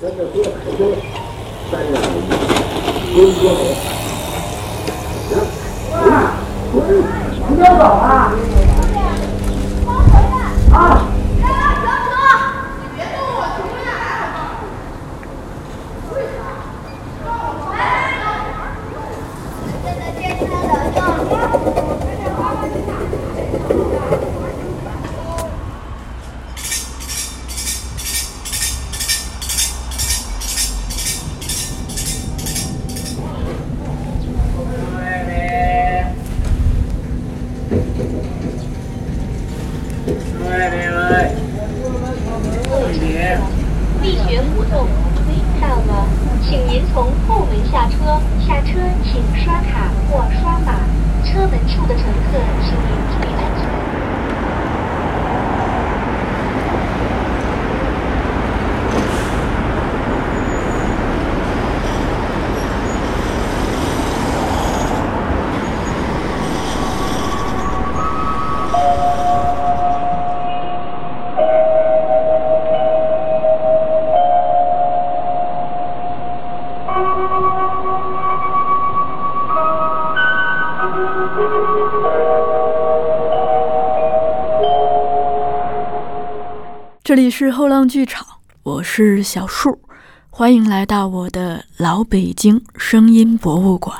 真的不要太多了，三两，工作好，哇，不是王啊。力学胡同到了，请您从后门下车。下车请刷卡或刷这里是后浪剧场，我是小树，欢迎来到我的老北京声音博物馆。